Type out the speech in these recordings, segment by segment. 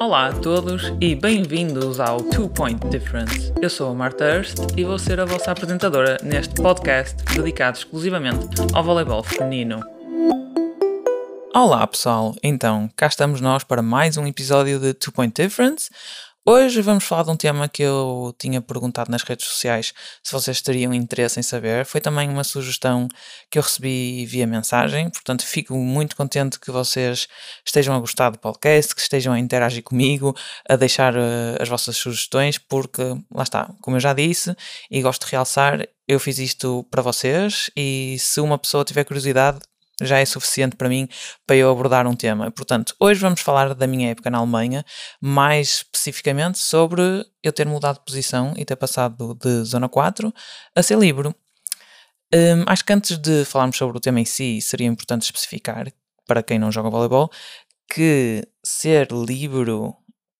Olá a todos e bem-vindos ao Two Point Difference. Eu sou a Marta Hurst e vou ser a vossa apresentadora neste podcast dedicado exclusivamente ao voleibol feminino. Olá pessoal, então cá estamos nós para mais um episódio de Two Point Difference. Hoje vamos falar de um tema que eu tinha perguntado nas redes sociais se vocês teriam interesse em saber. Foi também uma sugestão que eu recebi via mensagem, portanto fico muito contente que vocês estejam a gostar do podcast, que estejam a interagir comigo, a deixar uh, as vossas sugestões, porque lá está, como eu já disse e gosto de realçar, eu fiz isto para vocês e se uma pessoa tiver curiosidade, já é suficiente para mim para eu abordar um tema. Portanto, hoje vamos falar da minha época na Alemanha, mais especificamente sobre eu ter mudado de posição e ter passado de zona 4 a ser livre. Um, acho que antes de falarmos sobre o tema em si, seria importante especificar, para quem não joga voleibol, que ser livre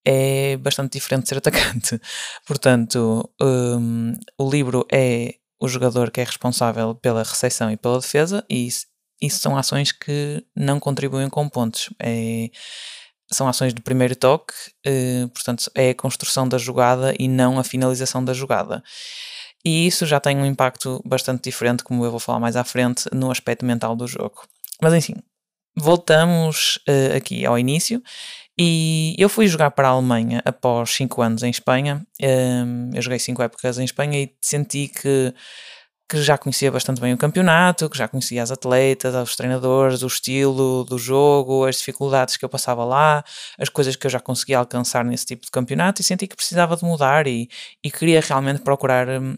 é bastante diferente de ser atacante. Portanto, um, o livro é o jogador que é responsável pela recepção e pela defesa, e isso são ações que não contribuem com pontos. É, são ações de primeiro toque, eh, portanto, é a construção da jogada e não a finalização da jogada. E isso já tem um impacto bastante diferente, como eu vou falar mais à frente, no aspecto mental do jogo. Mas enfim, voltamos uh, aqui ao início. E eu fui jogar para a Alemanha após 5 anos em Espanha. Um, eu joguei 5 épocas em Espanha e senti que que já conhecia bastante bem o campeonato, que já conhecia as atletas, os treinadores, o estilo do jogo, as dificuldades que eu passava lá, as coisas que eu já conseguia alcançar nesse tipo de campeonato e senti que precisava de mudar e, e queria realmente procurar um,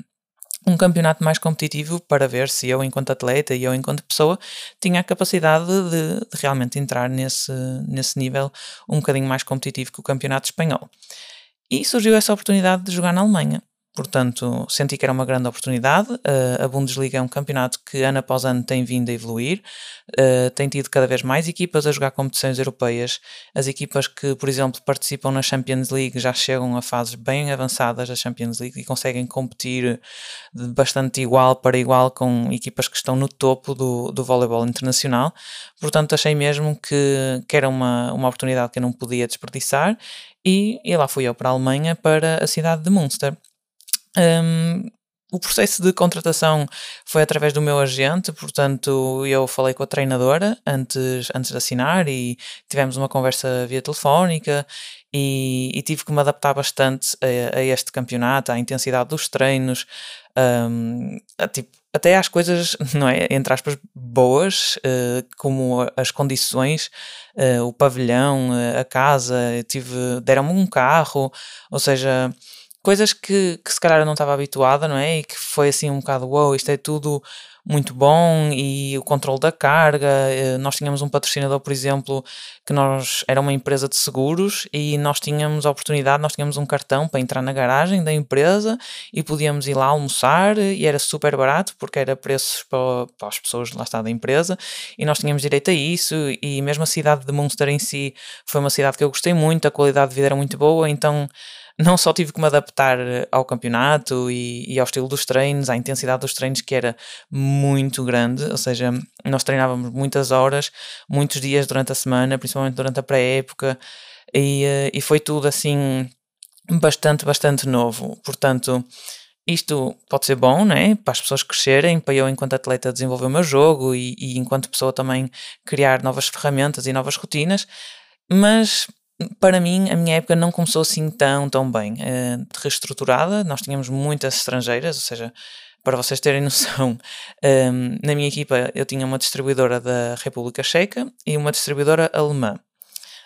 um campeonato mais competitivo para ver se eu, enquanto atleta e eu, enquanto pessoa, tinha a capacidade de, de realmente entrar nesse, nesse nível um bocadinho mais competitivo que o campeonato espanhol. E surgiu essa oportunidade de jogar na Alemanha. Portanto, senti que era uma grande oportunidade. Uh, a Bundesliga é um campeonato que ano após ano tem vindo a evoluir, uh, tem tido cada vez mais equipas a jogar competições europeias. As equipas que, por exemplo, participam na Champions League já chegam a fases bem avançadas da Champions League e conseguem competir de bastante igual para igual com equipas que estão no topo do, do voleibol internacional. Portanto, achei mesmo que, que era uma, uma oportunidade que eu não podia desperdiçar e, e lá fui eu para a Alemanha, para a cidade de Münster. Um, o processo de contratação foi através do meu agente, portanto, eu falei com a treinadora antes, antes de assinar e tivemos uma conversa via telefónica e, e tive que me adaptar bastante a, a, este campeonato, à intensidade dos treinos, um, a, tipo, até às coisas, não é? Entre aspas, boas, uh, como as condições, uh, o pavilhão, uh, a casa, tive, deram-me um carro, ou seja coisas que, que se calhar eu não estava habituada, não é? E que foi assim um bocado, wow, isto é tudo muito bom e o controle da carga. Eh, nós tínhamos um patrocinador, por exemplo, que nós era uma empresa de seguros e nós tínhamos a oportunidade, nós tínhamos um cartão para entrar na garagem da empresa e podíamos ir lá almoçar e era super barato porque era preços para, para as pessoas lá está da empresa e nós tínhamos direito a isso e mesmo a cidade de Munster em si foi uma cidade que eu gostei muito, a qualidade de vida era muito boa, então não só tive que me adaptar eh, ao campeonato e, e, ao estilo dos treinos, à intensidade dos treinos que era muito grande, ou seja, nós treinávamos muitas horas, muitos dias durante a semana, principalmente durante a pré-época, e, eh, e foi tudo assim bastante, bastante novo. Portanto, isto pode ser bom, né? Para as pessoas crescerem, para eu, enquanto atleta, desenvolver o meu jogo e, e enquanto pessoa também criar novas ferramentas e novas rotinas, mas para mim, a minha época não começou assim tão, tão bem. Uh, reestruturada, nós tínhamos muitas estrangeiras, ou seja, para vocês terem noção, um, ehm, na minha equipa eu tinha uma distribuidora da República Checa e uma distribuidora alemã.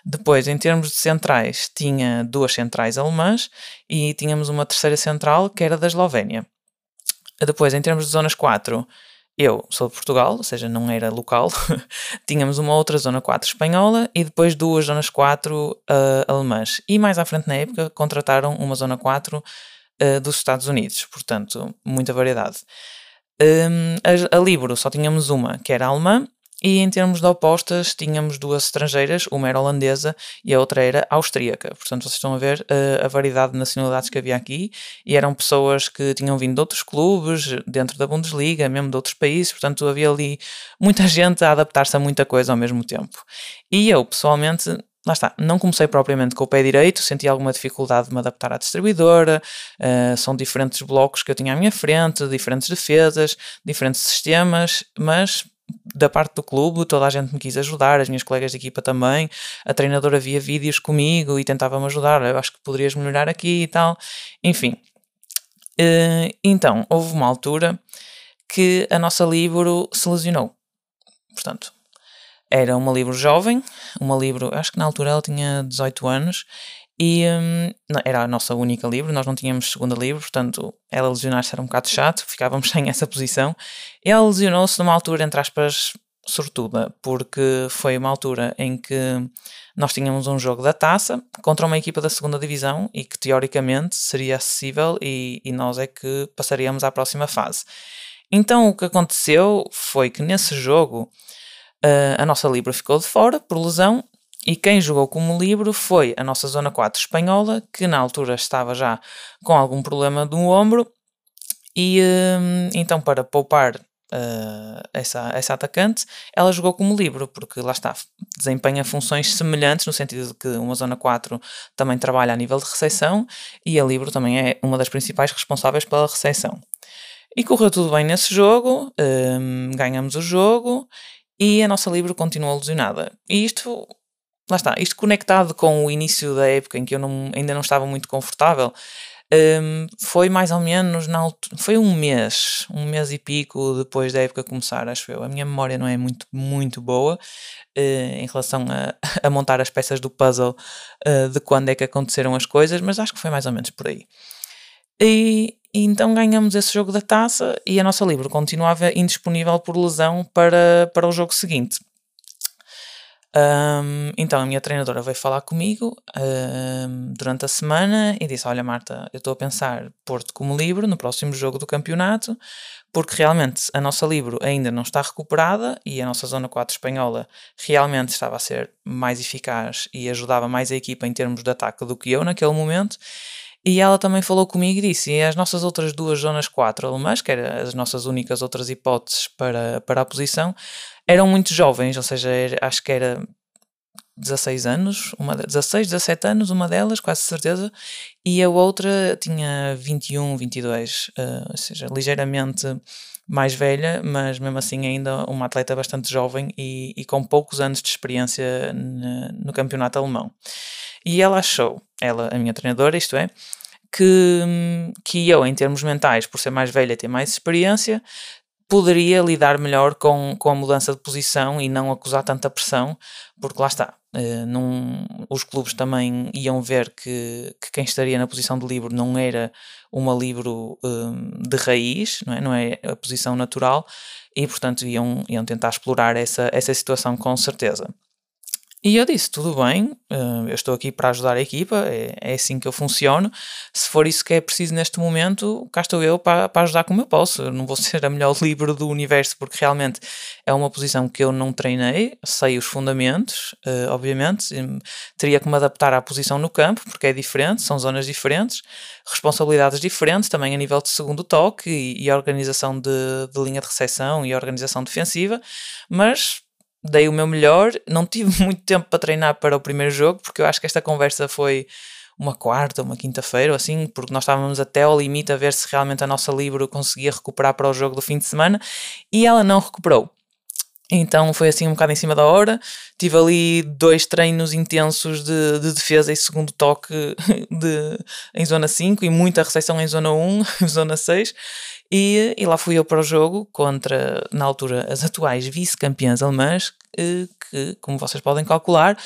Depois, em termos de centrais, tinha duas centrais alemãs e tínhamos uma terceira central que era da Eslovénia. Depois, em termos de zonas 4, eu sou de Portugal, ou seja, não era local. Tínhamos uma outra zona 4 espanhola e depois duas zonas 4 uh, alemãs. E mais à frente na época contrataram uma zona 4 uh, dos Estados Unidos, portanto, muita variedade. Um, a, a Libro só tínhamos uma, que era alemã, e em termos de opostas, tínhamos duas estrangeiras, uma era holandesa e a outra era austríaca. Portanto, vocês estão a ver uh, a variedade de nacionalidades que havia aqui e eram pessoas que tinham vindo de outros clubes, dentro da Bundesliga, mesmo de outros países. Portanto, havia ali muita gente a adaptar-se a muita coisa ao mesmo tempo. E eu, pessoalmente, lá está, não comecei propriamente com o pé direito, senti alguma dificuldade de me adaptar à distribuidora, uh, são diferentes blocos que eu tinha à minha frente, diferentes defesas, diferentes sistemas, mas da parte do clube, toda a gente me quis ajudar, as minhas colegas de equipa também, a treinadora via vídeos comigo e tentava-me ajudar, eu acho que poderias melhorar aqui e tal, enfim. Uh, então, houve uma altura que a nossa livro se lesionou, portanto, era uma livro jovem, uma livro, acho que na altura ela tinha 18 anos e hum, era a nossa única livro, nós não tínhamos segunda livro, portanto ela lesionar-se era um bocado chato, ficávamos sem essa posição. Ela lesionou-se numa altura, entre aspas, sortuda, porque foi uma altura em que nós tínhamos um jogo da taça contra uma equipa da segunda divisão e que teoricamente seria acessível e, e nós é que passaríamos à próxima fase. Então o que aconteceu foi que nesse jogo Uh, a nossa Libra ficou de fora por lesão e quem jogou como livro foi a nossa Zona 4 espanhola, que na altura estava já com algum problema do ombro, e uh, então para poupar uh, essa, essa atacante, ela jogou como livro, porque lá está, desempenha funções semelhantes, no sentido de que uma Zona 4 também trabalha a nível de recepção e a livro também é uma das principais responsáveis pela recepção. E correu tudo bem nesse jogo, ganhamos o jogo e a nossa Libro continua lesionada. E isto, lá está, isto conectado com o início da época em que eu não, ainda não estava muito confortável, um, foi mais ou menos na altura, foi um mês, um mês e pico depois da época começar, acho eu. A minha memória não é muito, muito boa uh, em relação a, a, montar as peças do puzzle uh, de quando é que aconteceram as coisas, mas acho que foi mais ou menos por aí. E, e então ganhamos esse jogo da taça e a nossa livro continuava indisponível por lesão para, para o jogo seguinte. Um, então a minha treinadora veio falar comigo um, durante a semana e disse: Olha, Marta, eu estou a pensar pôr-te como livro no próximo jogo do campeonato, porque realmente a nossa livro ainda não está recuperada e a nossa zona 4 espanhola realmente estava a ser mais eficaz e ajudava mais a equipa em termos de ataque do que eu naquele momento. E ela também falou comigo e disse: e as nossas outras duas zonas 4 alemãs, que eram as nossas únicas outras hipóteses para, para a posição, eram muito jovens, ou seja, era, acho que era 16 anos, uma, 16, 17 anos, uma delas, quase certeza, e a outra tinha 21, 22, uh, ou seja, ligeiramente mais velha, mas mesmo assim ainda uma atleta bastante jovem e, e com poucos anos de experiência no, no campeonato alemão. E ela achou, ela, a minha treinadora, isto é, que, que eu, em termos mentais, por ser mais velha e ter mais experiência, poderia lidar melhor com, com a mudança de posição e não acusar tanta pressão, porque lá está. Uh, num, os clubes também iam ver que, que, quem estaria na posição de livro não era uma livro um, de raiz, não é? não é a posição natural, e portanto iam, iam tentar explorar essa, essa situação com certeza. E eu disse: tudo bem, eh, eu estou aqui para ajudar a equipa, é, é assim que eu funciono. Se for isso que é preciso neste momento, cá estou eu para, para ajudar como eu posso. Eu não vou ser a melhor livro do universo, porque realmente é uma posição que eu não treinei, sei os fundamentos, uh, obviamente. Teria que me adaptar à posição no campo, porque é diferente, são zonas diferentes, responsabilidades diferentes, também a nível de segundo toque e, e organização de, de linha de recepção e organização defensiva, mas dei o meu melhor, não tive muito tempo para treinar para o primeiro jogo, porque eu acho que esta conversa foi uma quarta, uma quinta-feira, ou assim, porque nós estávamos até ao limite a ver se realmente a nossa Libro conseguia recuperar para o jogo do fim de semana e ela não recuperou. Então foi assim um bocado em cima da hora. Tive ali dois treinos intensos de, de defesa e segundo toque de, em zona 5 e muita recepção em zona 1, zona 6. E, e, lá fui eu para o jogo contra, na altura, as atuais vice-campeãs alemãs, que, que, como vocês podem calcular,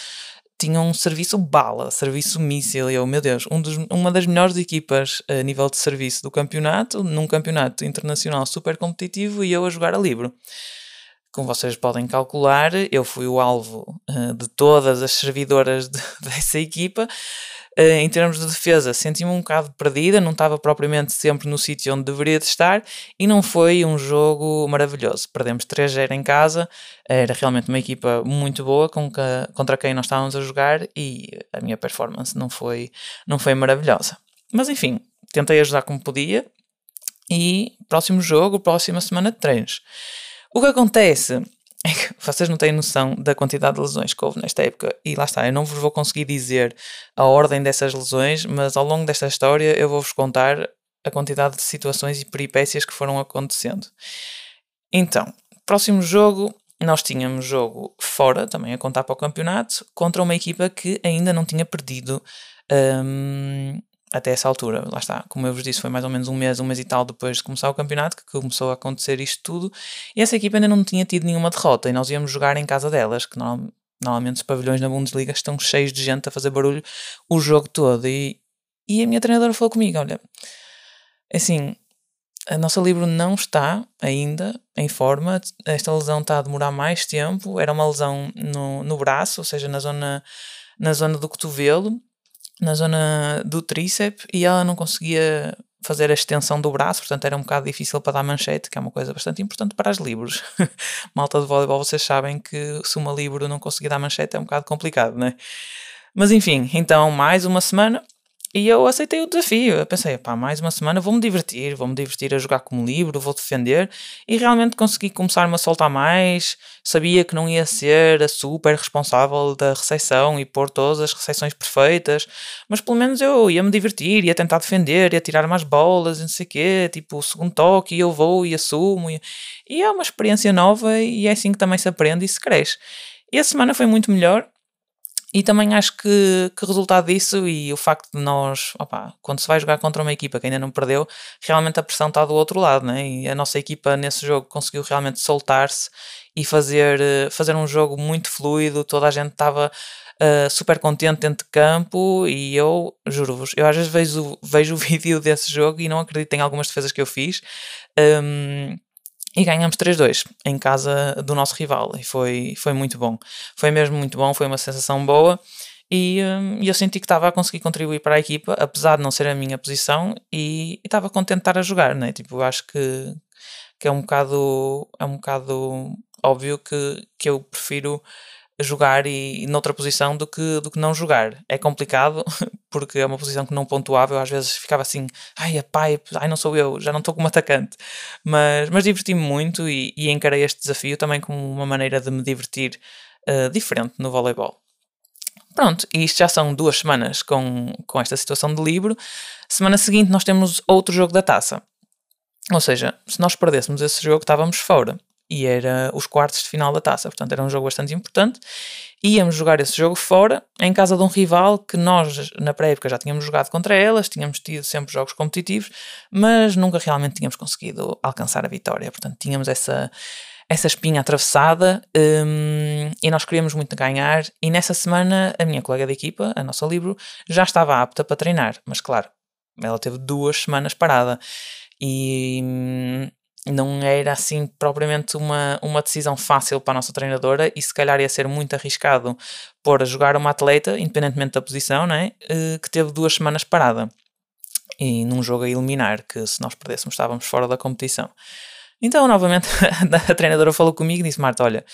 tinham um serviço bala, serviço míssil. E eu, meu Deus, um dos, uma das melhores equipas a nível de serviço do campeonato, num campeonato internacional super competitivo, e eu a jogar a livro. Como vocês podem calcular, eu fui o alvo uh, de todas as servidoras de, dessa equipa. Uh, em termos de defesa, senti-me um bocado perdida, não estava propriamente sempre no sítio onde deveria de estar e não foi um jogo maravilhoso. Perdemos 3-0 em casa, era realmente uma equipa muito boa que, contra quem nós estávamos a jogar e a minha performance não foi, não foi maravilhosa. Mas enfim, tentei ajudar como podia e próximo jogo, próxima semana de treinos. O que acontece é que vocês não têm noção da quantidade de lesões que houve nesta época. E lá está, eu não vos vou conseguir dizer a ordem dessas lesões, mas ao longo desta história eu vou-vos contar a quantidade de situações e peripécias que foram acontecendo. Então, próximo jogo, nós tínhamos jogo fora, também a contar para o campeonato, contra uma equipa que ainda não tinha perdido um, até essa altura. Lá está, como eu vos disse, foi mais ou menos um mês, um mês e tal depois de começar o campeonato que começou a acontecer isto tudo. E essa equipa ainda não tinha tido nenhuma derrota e nós íamos jogar em casa delas, que normalmente os pavilhões na Bundesliga estão cheios de gente a fazer barulho o jogo todo. E, e a minha treinadora falou comigo: olha, assim, a nossa livro não está ainda em forma. Esta lesão está a demorar mais tempo. Era uma lesão no, no braço, ou seja, na zona, na zona do cotovelo, na zona do tríceps, e ela não conseguia fazer a extensão do braço, portanto era um bocado difícil para dar manchete, que é uma coisa bastante importante para as livros. Malta de voleibol, vocês sabem que se uma livro não conseguir dar manchete é um bocado complicado, né? Mas enfim, então mais uma semana e eu aceitei o desafio. Eu pensei, pá, mais uma semana vou-me divertir, vou-me divertir a jogar como livro, vou defender. E realmente consegui começar-me a soltar mais. Sabia que não ia ser a super responsável da recepção e pôr todas as recepções perfeitas, mas pelo menos eu ia-me divertir, ia tentar defender, ia tirar mais bolas, não sei o quê, tipo o segundo toque, e eu vou e assumo. E, e é uma experiência nova e é assim que também se aprende e se cresce. E a semana foi muito melhor e também acho que, que resultado disso e o facto de nós, opa, quando se vai jogar contra uma equipa que ainda não perdeu, realmente a pressão está do outro lado, né? E a nossa equipa nesse jogo conseguiu realmente soltar-se e fazer, eh, fazer um jogo muito fluido, toda a gente estava uh, super contente dentro de campo e eu, juro-vos, eu às vezes vejo, vejo o vídeo desse jogo e não acredito em algumas defesas que eu fiz. Um, e ganhamos 3-2 em casa do nosso rival e foi, foi muito bom. Foi mesmo muito bom, foi uma sensação boa e, hum, eu senti que estava a conseguir contribuir para a equipa, apesar de não ser a minha posição e, estava contente de estar a jogar, né? Tipo, acho que, que é um bocado é um bocado óbvio que, que eu prefiro jogar e, e noutra posição do que, do que não jogar. É complicado porque é uma posição que não pontuava. Eu às vezes ficava assim, ai, a pai, ai, não sou eu, já não estou como atacante. Mas, mas diverti-me muito e, e, encarei este desafio também como uma maneira de me divertir uh, diferente no voleibol. Pronto, e isto já são duas semanas com, com esta situação de livro. Semana seguinte nós temos outro jogo da taça. Ou seja, se nós perdêssemos esse jogo, estávamos fora e era os quartos de final da taça. Portanto, era um jogo bastante importante. Íamos jogar esse jogo fora, em casa de um rival que nós, na pré-época, já tínhamos jogado contra elas, tínhamos tido sempre jogos competitivos, mas nunca realmente tínhamos conseguido alcançar a vitória. Portanto, tínhamos essa, essa espinha atravessada um, e nós queríamos muito ganhar. E nessa semana, a minha colega de equipa, a nossa Libro, já estava apta para treinar, mas claro, ela teve duas semanas parada. E, hum, não era assim propriamente uma, uma decisão fácil para a nossa treinadora e se calhar ia ser muito arriscado pôr a jogar uma atleta, independentemente da posição, né, que teve duas semanas parada e num jogo a eliminar, que se nós perdêssemos estávamos fora da competição. Então, novamente, a treinadora falou comigo e disse: Marta, olha,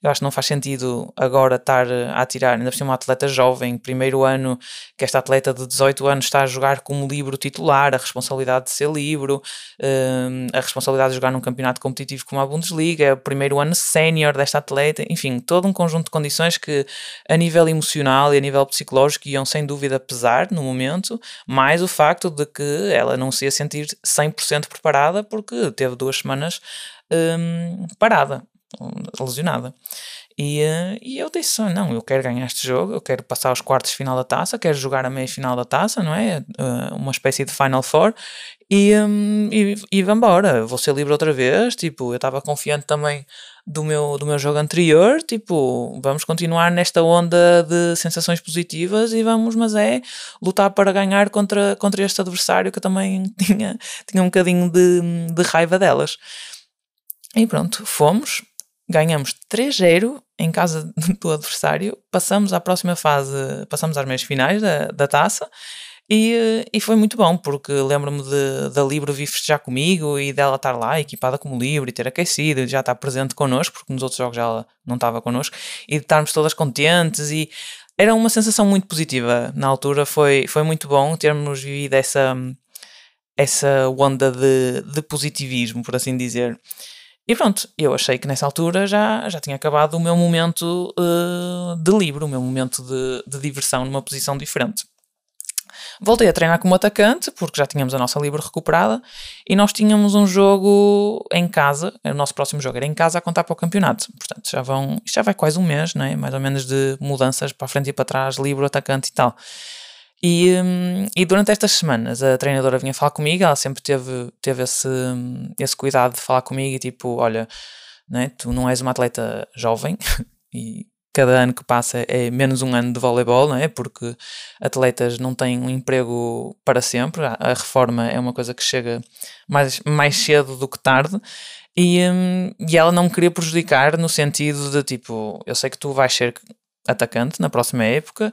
eu acho que não faz sentido agora estar a atirar, ainda por cima uma atleta jovem, primeiro ano, que esta atleta de 18 anos está a jogar como livro titular, a responsabilidade de ser livro, um, a responsabilidade de jogar num campeonato competitivo como a Bundesliga, é o primeiro ano sénior desta atleta, enfim, todo um conjunto de condições que a nível emocional e a nível psicológico iam sem dúvida pesar no momento, mais o facto de que ela não se ia sentir 100% preparada porque teve duas semanas um, parada lesionada. E, uh, e eu disse: não, eu quero ganhar este jogo, eu quero passar aos quartos de final da taça, quero jogar a meia final da taça, não é? Uh, uma espécie de Final Four. E, um, e, e vambora, vou ser livre outra vez. Tipo, eu estava confiante também do meu, do meu jogo anterior. Tipo, vamos continuar nesta onda de sensações positivas e vamos, mas é lutar para ganhar contra, contra este adversário que eu também tinha, tinha um bocadinho de, de raiva delas. E pronto, fomos, ganhamos 3-0 em casa do adversário, passamos à próxima fase, passamos às meias finais da, da taça e, e foi muito bom, porque lembro-me da Libro vir festejar comigo e dela estar lá, equipada como Libro, e ter aquecido, e já estar presente connosco, porque nos outros jogos ela não estava connosco, e de estarmos todas contentes. E era uma sensação muito positiva na altura, foi, foi muito bom termos vivido essa, essa onda de, de positivismo, por assim dizer. E pronto, eu achei que nessa altura já, já tinha acabado o meu momento uh, de livre, o meu momento de, de diversão numa posição diferente. Voltei a treinar como atacante, porque já tínhamos a nossa livre recuperada, e nós tínhamos um jogo em casa, o nosso próximo jogo era em casa a contar para o campeonato. Portanto, já vão, já vai quase um mês, não é? mais ou menos de mudanças para a frente e para trás, livre, atacante e tal. E, hum, e durante estas semanas a treinadora vinha falar comigo, ela sempre teve, teve esse, esse cuidado de falar comigo e tipo, olha, não é? tu não és uma atleta jovem e cada ano que passa é menos um ano de voleibol, não é? Porque atletas não têm um emprego para sempre, a reforma é uma coisa que chega mais, mais cedo do que tarde. E, hum, e ela não me queria prejudicar no sentido de tipo, eu sei que tu vais ser atacante na próxima época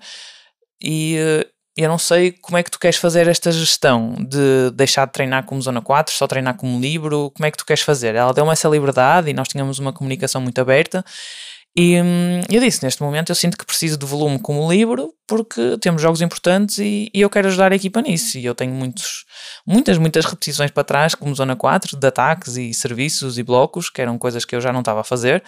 e eh, eu não sei como é que tu queres fazer esta gestão de deixar de treinar como zona 4, só treinar como livro, como é que tu queres fazer? Ela deu-me essa liberdade e nós tínhamos uma comunicação muito aberta e hum, eu disse, neste momento eu sinto que preciso de volume como livro porque temos jogos importantes e, e, eu quero ajudar a equipa nisso. E eu tenho muitos, muitas, muitas repetições para trás, como zona 4, de ataques e serviços e blocos, que eram coisas que eu já não estava a fazer.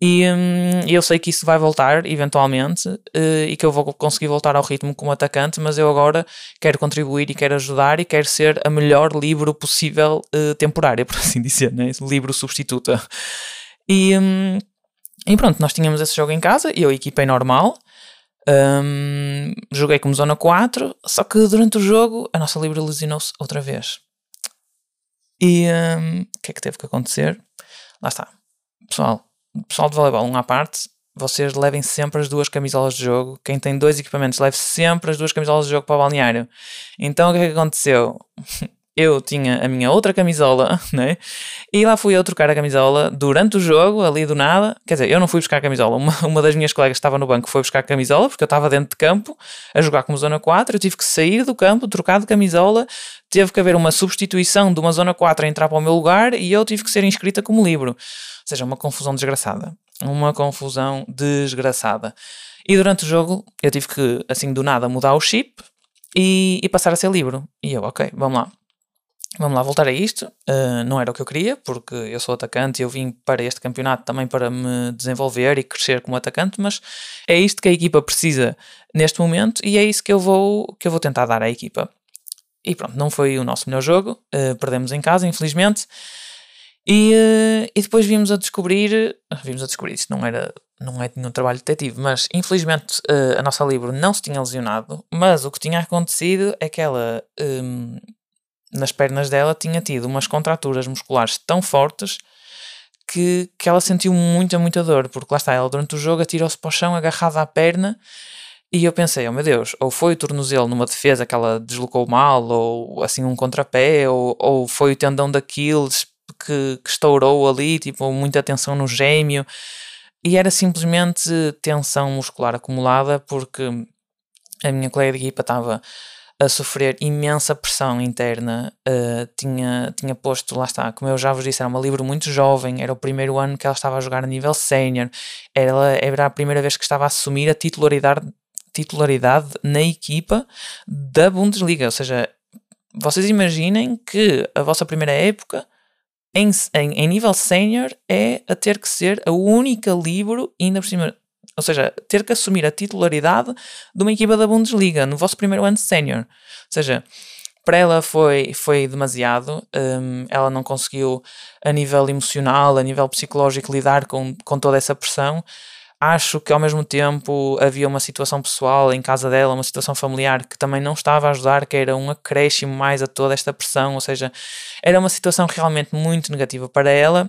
E hum, eu sei que isso vai voltar eventualmente uh, e que eu vou conseguir voltar ao ritmo como atacante, mas eu agora quero contribuir e quero ajudar e quero ser a melhor livro possível uh, temporária, por assim dizer, né? livro substituta. E, hum, e pronto, nós tínhamos esse jogo em casa, eu equipei normal, um, joguei como zona 4, só que durante o jogo a nossa livre lesionou-se outra vez. E hum, o um, que é que teve que acontecer? Lá está. Pessoal, pessoal de voleibol, um à parte, vocês levem sempre as duas camisolas de jogo. Quem tem dois equipamentos, leve sempre as duas camisolas de jogo para o balneário. Então o que é que aconteceu? Eu tinha a minha outra camisola, né? E lá fui eu trocar a camisola durante o jogo, ali do nada. Quer dizer, eu não fui buscar a camisola. Uma, uma das minhas colegas estava no banco foi buscar a camisola, porque eu estava dentro de campo a jogar como zona 4. Eu tive que sair do campo, trocar de camisola. Teve que haver uma substituição de uma zona 4 a entrar para o meu lugar e eu tive que ser inscrita como livro. Ou seja, uma confusão desgraçada. Uma confusão desgraçada. E durante o jogo eu tive que, assim, do nada, mudar o chip e, e passar a ser livro. E eu, ok, vamos lá Vamos lá voltar a isto. Uh, não era o que eu queria, porque eu sou atacante e eu vim para este campeonato também para me desenvolver e crescer como atacante, mas é isto que a equipa precisa neste momento e é isso que eu vou, que eu vou tentar dar à equipa. E pronto, não foi o nosso melhor jogo, uh, perdemos em casa, infelizmente. E, uh, e depois vimos a descobrir, vimos a descobrir, isto não era, não é nenhum trabalho detetive, mas infelizmente a nossa livro não se tinha lesionado, mas o que tinha acontecido é que ela um, nas pernas dela tinha tido umas contraturas musculares tão fortes que, que ela sentiu muita, muita dor, porque lá está, ela durante o jogo atirou-se para o chão agarrada à perna e eu pensei, oh meu Deus, ou foi o tornozelo numa defesa que ela deslocou mal, ou assim um contrapé, ou, ou foi o tendão daqueles que, que estourou ali, tipo, muita tensão no gêmeo, e era simplesmente tensão muscular acumulada porque a minha colega de equipa estava a sofrer imensa pressão interna, uh, tinha, tinha posto, lá está, como eu já vos disse, era uma livro muito jovem, era o primeiro ano que ela estava a jogar a nível sénior, era, era a primeira vez que estava a assumir a titularidade, titularidade na equipa da Bundesliga, ou seja, vocês imaginem que a vossa primeira época em, em, em nível sénior é a ter que ser a única livro, ainda por cima ou seja, ter que assumir a titularidade de uma equipa da Bundesliga no vosso primeiro ano de sénior. Ou seja, para ela foi, foi demasiado, um, ela não conseguiu, a nível emocional, a nível psicológico, lidar com, com toda essa pressão. Acho que ao mesmo tempo havia uma situação pessoal em casa dela, uma situação familiar que também não estava a ajudar, que era um acréscimo mais a toda esta pressão, ou seja, era uma situação realmente muito negativa para ela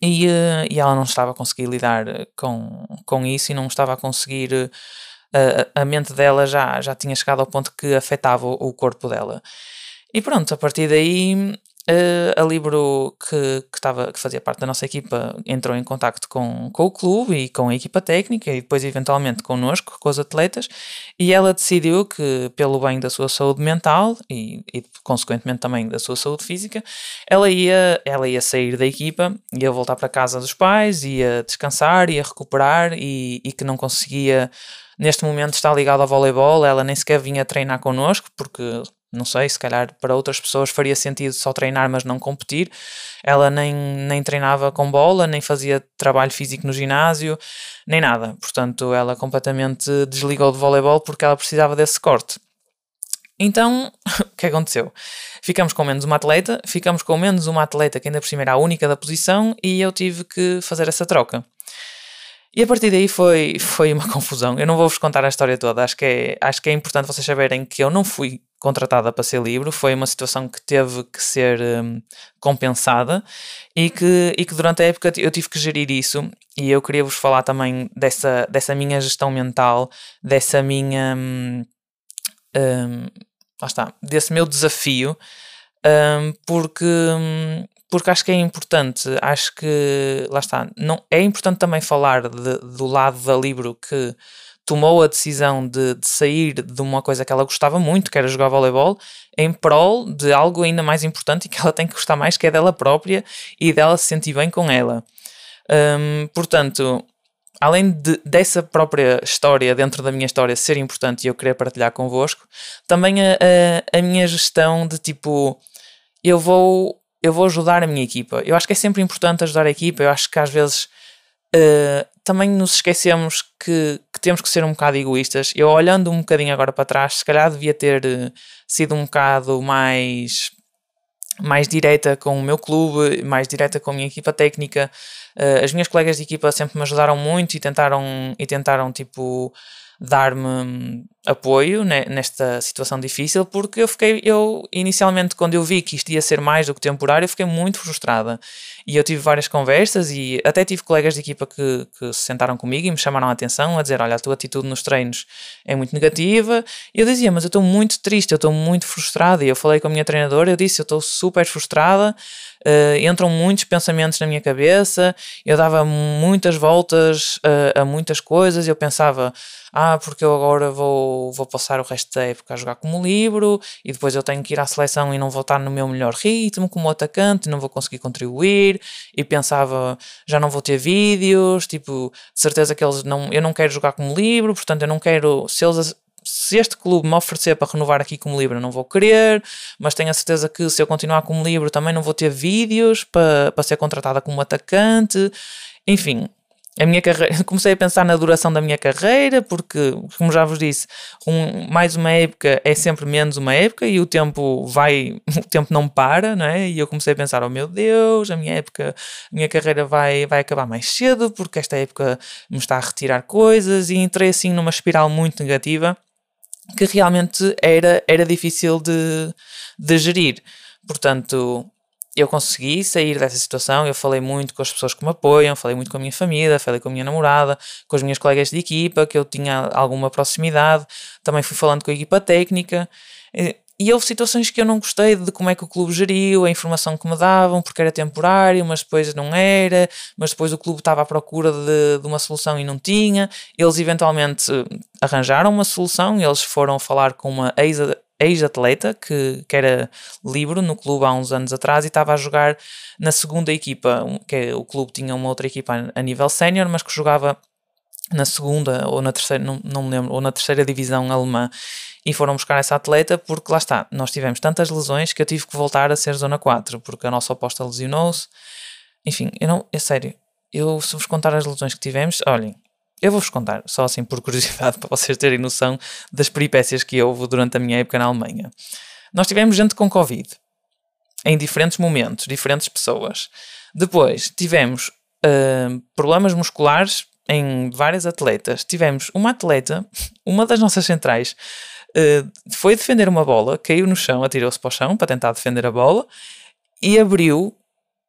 e, uh, e ela não estava a conseguir lidar eh, com, com isso e não estava a conseguir. Uh, a mente dela já, já tinha chegado ao ponto que afetava o, o corpo dela. E pronto, a partir daí Uh, a Libro, que, que, tava, que fazia parte da nossa equipa, entrou em contacto com, com o clube e com a equipa técnica e depois, eventualmente, connosco, com os atletas, e ela decidiu que, pelo bem da sua saúde mental e, e consequentemente, também da sua saúde física, ela ia, ela ia sair da equipa, ia voltar para casa dos pais, ia descansar, ia recuperar e, e que não conseguia neste momento está ligada ao voleibol, ela nem sequer vinha treinar connosco, porque não sei, se calhar para outras pessoas faria sentido só treinar, mas não competir. Ela nem, nem treinava com bola, nem fazia trabalho físico no ginásio, nem nada. Portanto, ela completamente desligou de voleibol porque ela precisava desse corte. Então, o que aconteceu? Ficamos com menos uma atleta, ficamos com menos uma atleta que ainda por cima era a única da posição e eu tive que fazer essa troca. E a partir daí foi, foi uma confusão. Eu não vou-vos contar a história toda, acho que, é, acho que é importante vocês saberem que eu não fui contratada para ser livro, foi uma situação que teve que ser um, compensada e que, e que durante a época eu tive que gerir isso e eu queria vos falar também dessa, dessa minha gestão mental, dessa minha. Hum, um, lá está, desse meu desafio, um, porque, hum, porque acho que é importante, acho que, lá está, não, é importante também falar de, do lado da Libro que tomou a decisão de, de, sair de uma coisa que ela gostava muito, que era jogar voleibol, em prol de algo ainda mais importante e que ela tem que gostar mais, que é dela própria e dela se sentir bem com ela. Um, portanto, além de, dessa própria história, dentro da minha história, ser importante e eu querer partilhar convosco, também a, a, a minha gestão de tipo, eu vou eu vou ajudar a minha equipa. Eu acho que é sempre importante ajudar a equipa. Eu acho que às vezes uh, também nos esquecemos que, que, temos que ser um bocado egoístas. Eu, olhando um bocadinho agora para trás, se calhar devia ter uh, sido um bocado mais, mais direta com o meu clube, mais direta com a minha equipa técnica. Uh, as minhas colegas de equipa sempre me ajudaram muito e tentaram, e tentaram tipo dar-me apoio nesta situação difícil, porque eu fiquei, eu inicialmente, quando eu vi que isto ia ser mais do que temporário, eu fiquei muito frustrada. E eu tive várias conversas e até tive colegas de equipa que, que se sentaram comigo e me chamaram a atenção a dizer: Olha, a tua atitude nos treinos é muito negativa. E eu dizia: Mas eu estou muito triste, eu estou muito frustrada. E eu falei com a minha treinadora, eu disse: Eu estou super frustrada. Uh, entram muitos pensamentos na minha cabeça, eu dava muitas voltas uh, a muitas coisas, eu pensava, ah, porque eu agora vou, vou passar o resto da época a jogar como livro e depois eu tenho que ir à seleção e não vou estar no meu melhor ritmo como atacante, não vou conseguir contribuir. E pensava, já não vou ter vídeos, tipo, de certeza que eles não, eu não quero jogar como livro, portanto eu não quero, se eles se este clube me oferecer para renovar aqui como livro, não vou querer, mas tenho a certeza que se eu continuar como livro também não vou ter vídeos para, para ser contratada como atacante. Enfim, a minha carreira, comecei a pensar na duração da minha carreira, porque, como já vos disse, um, mais uma época é sempre menos uma época e o tempo vai, o tempo não para, não é? E eu comecei a pensar, oh meu Deus, a minha época, a minha carreira vai, vai acabar mais cedo, porque esta época me está a retirar coisas, e entrei assim numa espiral muito negativa que realmente era, era difícil de, de gerir. Portanto, eu consegui sair dessa situação. Eu falei muito com as pessoas que me apoiam, falei muito com a minha família, falei com a minha namorada, com as minhas colegas de equipa, que eu tinha alguma proximidade. Também fui falando com a equipa técnica. E houve situações que eu não gostei de como é que o clube geriu, a informação que me davam, porque era temporário, mas depois não era, mas depois o clube estava à procura de, de uma solução e não tinha. Eles eventualmente arranjaram uma solução, eles foram falar com uma ex-atleta que, que era livre no clube há uns anos atrás e estava a jogar na segunda equipa, que é, o clube tinha uma outra equipa a nível sénior, mas que jogava na segunda ou na terceira, não, não me lembro, ou na terceira divisão alemã e foram buscar essa atleta porque lá está, nós tivemos tantas lesões que eu tive que voltar a ser zona 4 porque a nossa oposta lesionou-se. Enfim, eu não, é sério, eu se vos contar as lesões que tivemos, olhem, eu vou-vos contar, só assim por curiosidade, para vocês terem noção das peripécias que houve durante a minha época na Alemanha. Nós tivemos gente com Covid, em diferentes momentos, diferentes pessoas. Depois tivemos uh, problemas musculares em várias atletas. Tivemos uma atleta, uma das nossas centrais, uh, foi defender uma bola, caiu no chão, atirou-se para o chão para tentar defender a bola e abriu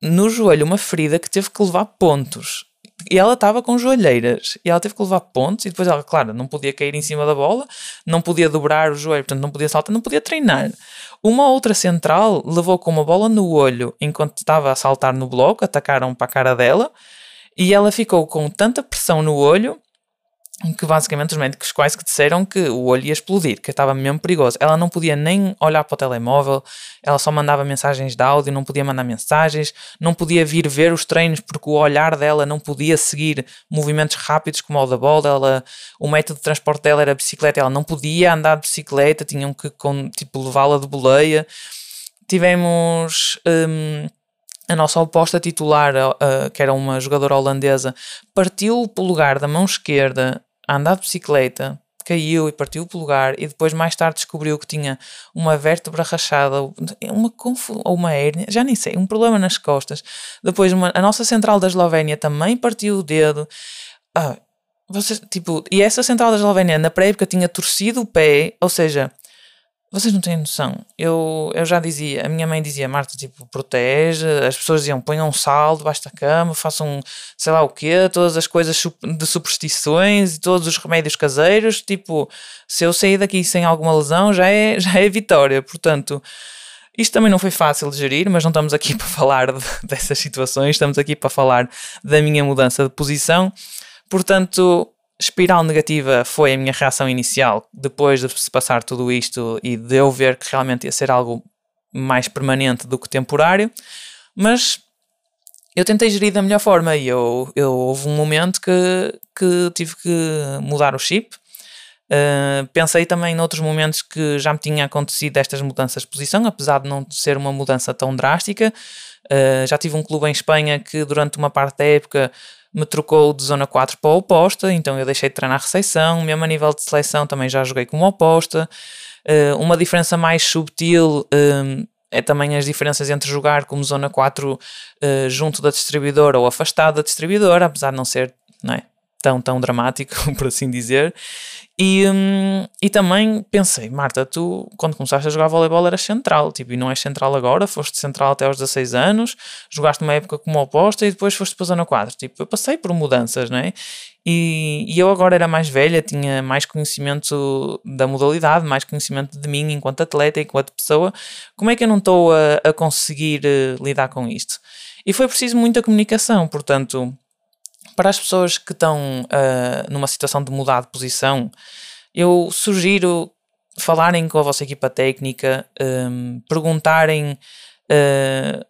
no joelho uma ferida que teve que levar pontos. E ela estava com joelheiras e ela teve que levar pontos. E depois ela, claro, não podia cair em cima da bola, não podia dobrar o joelho, portanto não podia saltar, não podia treinar. Uma outra central levou com uma bola no olho enquanto estava a saltar no bloco, atacaram para a cara dela e ela ficou com tanta pressão no olho que basicamente os médicos quase que disseram que o olho ia explodir, que estava mesmo perigoso. Ela não podia nem olhar para o telemóvel, ela só mandava mensagens de áudio, não podia mandar mensagens, não podia vir ver os treinos porque o olhar dela não podia seguir movimentos rápidos como o da bola. Ela, o método de transporte dela era bicicleta, ela não podia andar de bicicleta, tinham que tipo, levá-la de boleia. Tivemos. Hum, a nossa oposta titular, que era uma jogadora holandesa, partiu o polegar da mão esquerda a andar de bicicleta, caiu e partiu o polegar e depois mais tarde descobriu que tinha uma vértebra rachada, uma ou uma hérnia, já nem sei, um problema nas costas. Depois uma, a nossa central da Eslovénia também partiu o dedo. Ah, tipo, e essa central da Eslovénia na pré-época tinha torcido o pé, ou seja, vocês não têm noção. Eu, eu já dizia, a minha mãe dizia, Marta, tipo, protege. As pessoas diziam, ponham um sal debaixo da cama, façam sei lá o quê, todas as coisas de superstições e todos os remédios caseiros. Tipo, se eu sair daqui sem alguma lesão, já é, já é vitória. Portanto, isto também não foi fácil de gerir, mas não estamos aqui para falar de, dessas situações, estamos aqui para falar da minha mudança de posição. Portanto, espiral negativa foi a minha reação inicial, depois de se passar tudo isto e de eu ver que realmente ia ser algo mais permanente do que temporário, mas eu tentei gerir da melhor forma e eu, eu houve um momento que, que tive que mudar o chip. Uh, pensei também noutros momentos que já me tinha acontecido estas mudanças de posição, apesar de não ser uma mudança tão drástica. Uh, já tive um clube em Espanha que durante uma parte da época me trocou de zona 4 para a oposta, então eu deixei de treinar recepção, mesmo a nível de seleção também já joguei como oposta. Uh, uma diferença mais subtil uh, é também as diferenças entre jogar como zona 4 uh, eh, junto da distribuidora ou afastado da distribuidora, apesar de não ser não é, tão, tão dramático, por assim dizer. E, hum, e também pensei, Marta, tu quando começaste a jogar voleibol eras central, tipo, e não és central agora, foste central até aos 16 anos, jogaste uma época como oposta e depois foste para a zona 4. Tipo, eu passei por mudanças, não é? E, e eu agora era mais velha, tinha mais conhecimento da modalidade, mais conhecimento de mim enquanto atleta, enquanto pessoa. Como é que eu não estou a, a conseguir uh, lidar com isto? E foi preciso muita comunicação, portanto para as pessoas que estão uh, numa situação de mudar de posição, eu sugiro falarem com a vossa equipa técnica, um, perguntarem uh,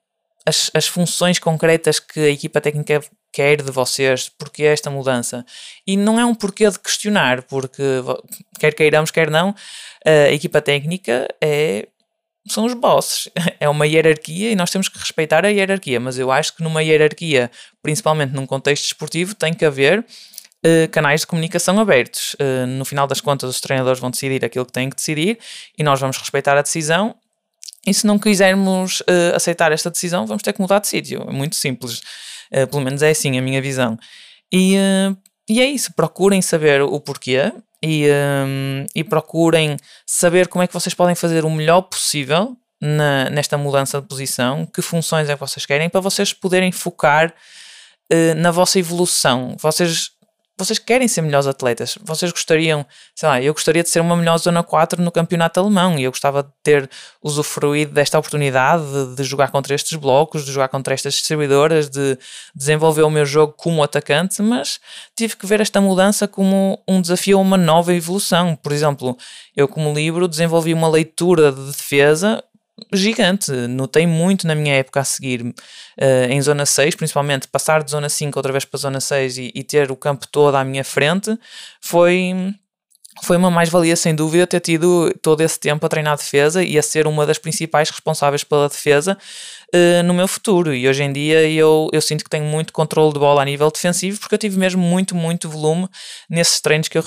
as, as funções concretas que a equipa técnica quer de vocês, porque é esta mudança. E não é um porquê de questionar, porque quer queiramos, quer não, a equipa técnica é são os bosses. É uma hierarquia e nós temos que respeitar a hierarquia, mas eu acho que numa hierarquia, principalmente num contexto esportivo, tem que haver uh, canais de comunicação abertos. Uh, no final das contas, os treinadores vão decidir aquilo que têm que decidir e nós vamos respeitar a decisão. E se não quisermos uh, aceitar esta decisão, vamos ter que mudar de sítio. É muito simples. pelo menos é assim a minha visão. E, e é isso. Procurem saber o porquê e, um, e procurem saber como é que vocês podem fazer o melhor possível na, nesta mudança de posição, que funções é que vocês querem, para vocês poderem focar uh, na vossa evolução. Vocês vocês querem ser melhores atletas, vocês gostariam, sei lá, eu gostaria de ser uma melhor zona 4 no campeonato alemão e eu gostava de ter usufruído desta oportunidade de, de, jogar contra estes blocos, de jogar contra estas distribuidoras, de desenvolver o meu jogo como atacante, mas tive que ver esta mudança como um desafio a uma nova evolução. Por exemplo, eu como livro desenvolvi uma leitura de defesa gigante. Notei muito na minha época a seguir, uh, em zona 6, principalmente passar de zona 5 outra vez para zona 6 e, e ter o campo todo à minha frente, foi foi uma mais-valia, sem dúvida, ter tido todo esse tempo a treinar defesa e a ser uma das principais responsáveis pela defesa uh, no meu futuro. E hoje em dia eu, eu sinto que tenho muito controle de bola a nível defensivo porque eu tive mesmo muito, muito volume nesses treinos que eu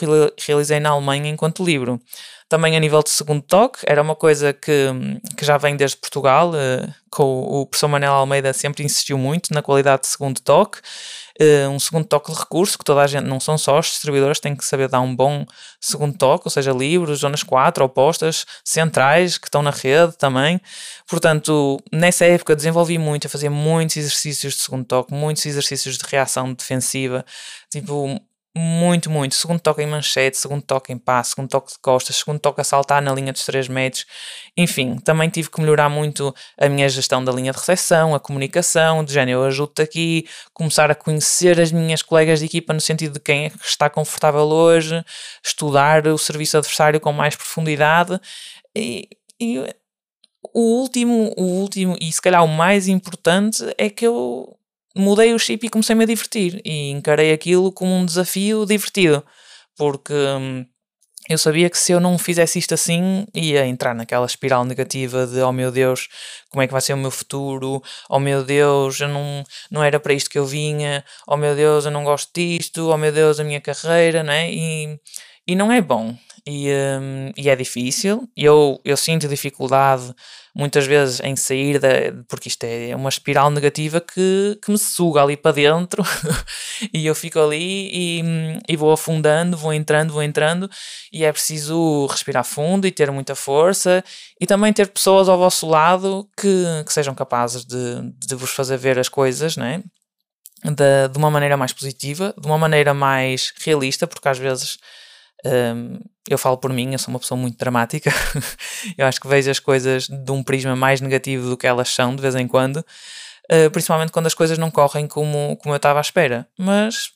realizei na Alemanha enquanto livro. Também a nível de segundo toque, era uma coisa que, que já vem desde Portugal, uh, com o, professor Manel Almeida sempre insistiu muito na qualidade de segundo toque, um segundo toque de recurso, que toda a gente, não são só os distribuidores, têm que saber dar um bom segundo toque, ou seja, livros, zonas 4, opostas, centrais, que estão na rede também. Portanto, nessa época desenvolvi muito, eu fazia muitos exercícios de segundo toque, muitos exercícios de reação defensiva, tipo muito, muito. Segundo toque em manchete, segundo toque em passe, segundo toque de costas, segundo toque a saltar na linha dos 3 metros. Enfim, também tive que melhorar muito a minha gestão da linha de recepção, a comunicação, de género, eu ajudo-te aqui, começar a conhecer as minhas colegas de equipa no sentido de quem é que está confortável hoje, estudar o serviço adversário com mais profundidade. E, e o último, o último, e se calhar o mais importante, é que eu mudei o chip e comecei-me a divertir e encarei aquilo como um desafio divertido, porque hum, eu sabia que se eu não fizesse isto assim, ia entrar naquela espiral negativa de oh meu Deus, como é que vai ser o meu futuro? Oh meu Deus, eu não, não era para isto que eu vinha. Oh meu Deus, eu não gosto disto. Oh meu Deus, a minha carreira, né? E, e não é bom. E, um, e é difícil. Eu, eu sinto dificuldade muitas vezes em sair, da, porque isto é uma espiral negativa que, que me suga ali para dentro e eu fico ali e, e vou afundando, vou entrando, vou entrando e é preciso respirar fundo e ter muita força e também ter pessoas ao vosso lado que, que sejam capazes de, de vos fazer ver as coisas, né? De, de uma maneira mais positiva, de uma maneira mais realista, porque às vezes um, eu falo por mim, eu sou uma pessoa muito dramática. eu acho que vejo as coisas de um prisma mais negativo do que elas são de vez em quando, uh, principalmente quando as coisas não correm como, como eu estava à espera. Mas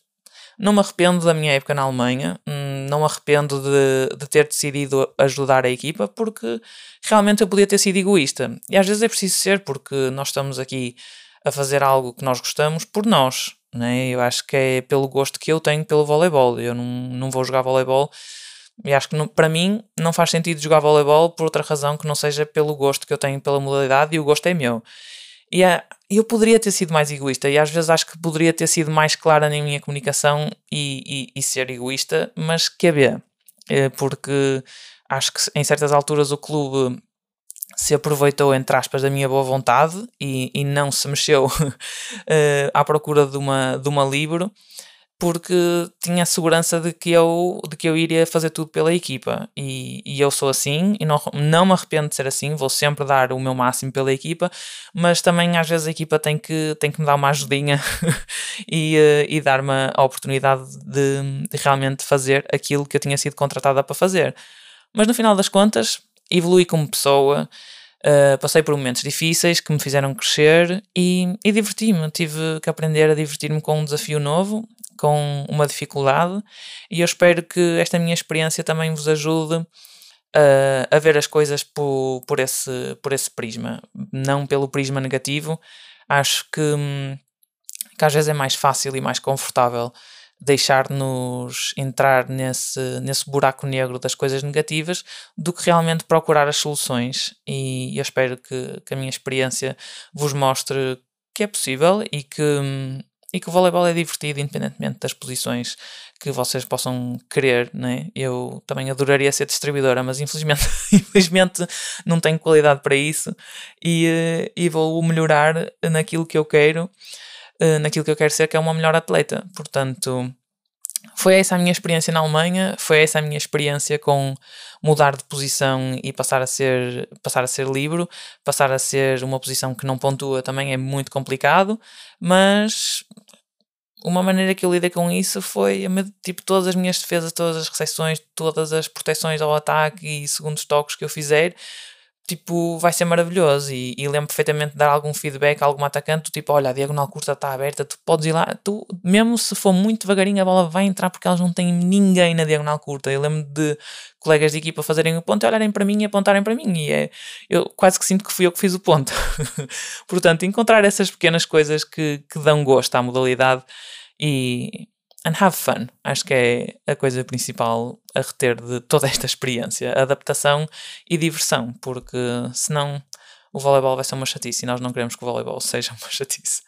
não me arrependo da minha época na Alemanha, hum, não me arrependo de, de ter decidido ajudar a equipa, porque realmente eu podia ter sido egoísta. E às vezes é preciso ser, porque nós estamos aqui a fazer algo que nós gostamos por nós. Né? Eu acho que é pelo gosto que eu tenho pelo voleibol. Eu não, não vou jogar voleibol e acho que não, para mim não faz sentido jogar voleibol por outra razão que não seja pelo gosto que eu tenho pela modalidade e o gosto é meu. E eu poderia ter sido mais egoísta e às vezes acho que poderia ter sido mais clara na minha comunicação e, e, e ser egoísta, mas que. É porque acho que em certas alturas o clube se aproveitou, entre aspas, da minha boa vontade e, e não se mexeu uh, à procura de uma, de uma livro porque tinha a segurança de que eu, de que eu iria fazer tudo pela equipa e, e eu sou assim e não, não me arrependo de ser assim, vou sempre dar o meu máximo pela equipa, mas também às vezes a equipa tem que, tem que me dar uma ajudinha e, uh, e dar-me a oportunidade de, de realmente fazer aquilo que eu tinha sido contratada para fazer. Mas no final das contas, evolui como pessoa, uh, passei por momentos difíceis que me fizeram crescer e, e diverti-me. Tive que aprender a divertir-me com um desafio novo, com uma dificuldade, e eu espero que esta minha experiência também vos ajude uh, a ver as coisas por, por, esse, por esse prisma, não pelo prisma negativo. Acho que, hum, que às vezes é mais fácil e mais confortável deixar-nos entrar nesse, nesse buraco negro das coisas negativas do que realmente procurar as soluções. E eu espero que, que a minha experiência vos mostre que é possível e que, e que o voleibol é divertido, independentemente das posições que vocês possam querer. Né? Eu também adoraria ser distribuidora, mas infelizmente, infelizmente não tenho qualidade para isso e, eh, e vou melhorar naquilo que eu quero uh, naquilo que eu quero ser, que é uma melhor atleta. Portanto, foi essa a minha experiência na Alemanha, foi essa a minha experiência com mudar de posição e passar a ser, passar a ser livre, passar a ser uma posição que não pontua também é muito complicado, mas uma maneira que eu lidei com isso foi tipo todas as minhas defesas, todas as recepções, todas as proteções ao ataque e segundos toques que eu fizer tipo, vai ser maravilhoso. E, e, lembro perfeitamente de dar algum feedback a algum atacante, tipo, olha, a diagonal curta está aberta, tu podes ir lá, tu, mesmo se for muito devagarinho, a bola vai entrar porque elas não têm ninguém na diagonal curta. Eu lembro de colegas de equipa fazerem o ponto e olharem para mim e apontarem para mim, e é, eu quase que sinto que fui eu que fiz o ponto. Portanto, encontrar essas pequenas coisas que, que dão gosto à modalidade e and have fun. Acho que é a coisa principal a reter de toda esta experiência: adaptação e diversão, porque senão o voleibol vai ser uma chatice e nós não queremos que o voleibol seja uma chatice.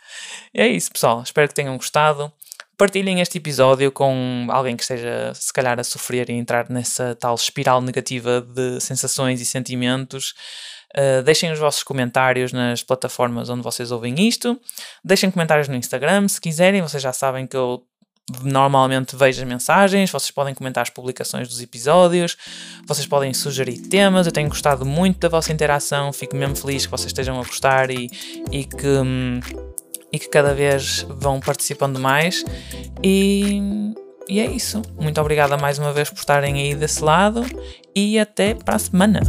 E é isso, pessoal. Espero que tenham gostado. Partilhem este episódio com alguém que esteja, se calhar, a sofrer e entrar nessa tal espiral negativa de sensações e sentimentos. Uh, deixem os vossos comentários nas plataformas onde vocês ouvem isto. Deixem comentários no Instagram, se quiserem. Vocês já sabem que eu normalmente vejo as mensagens, vocês podem comentar as publicações dos episódios, vocês podem sugerir temas, eu tenho gostado muito da vossa interação, fico mesmo feliz que vocês estejam a gostar e, e que hum, e que cada vez vão participando mais e, e é isso. Muito obrigada mais uma vez por estarem aí desse lado e até para a semana.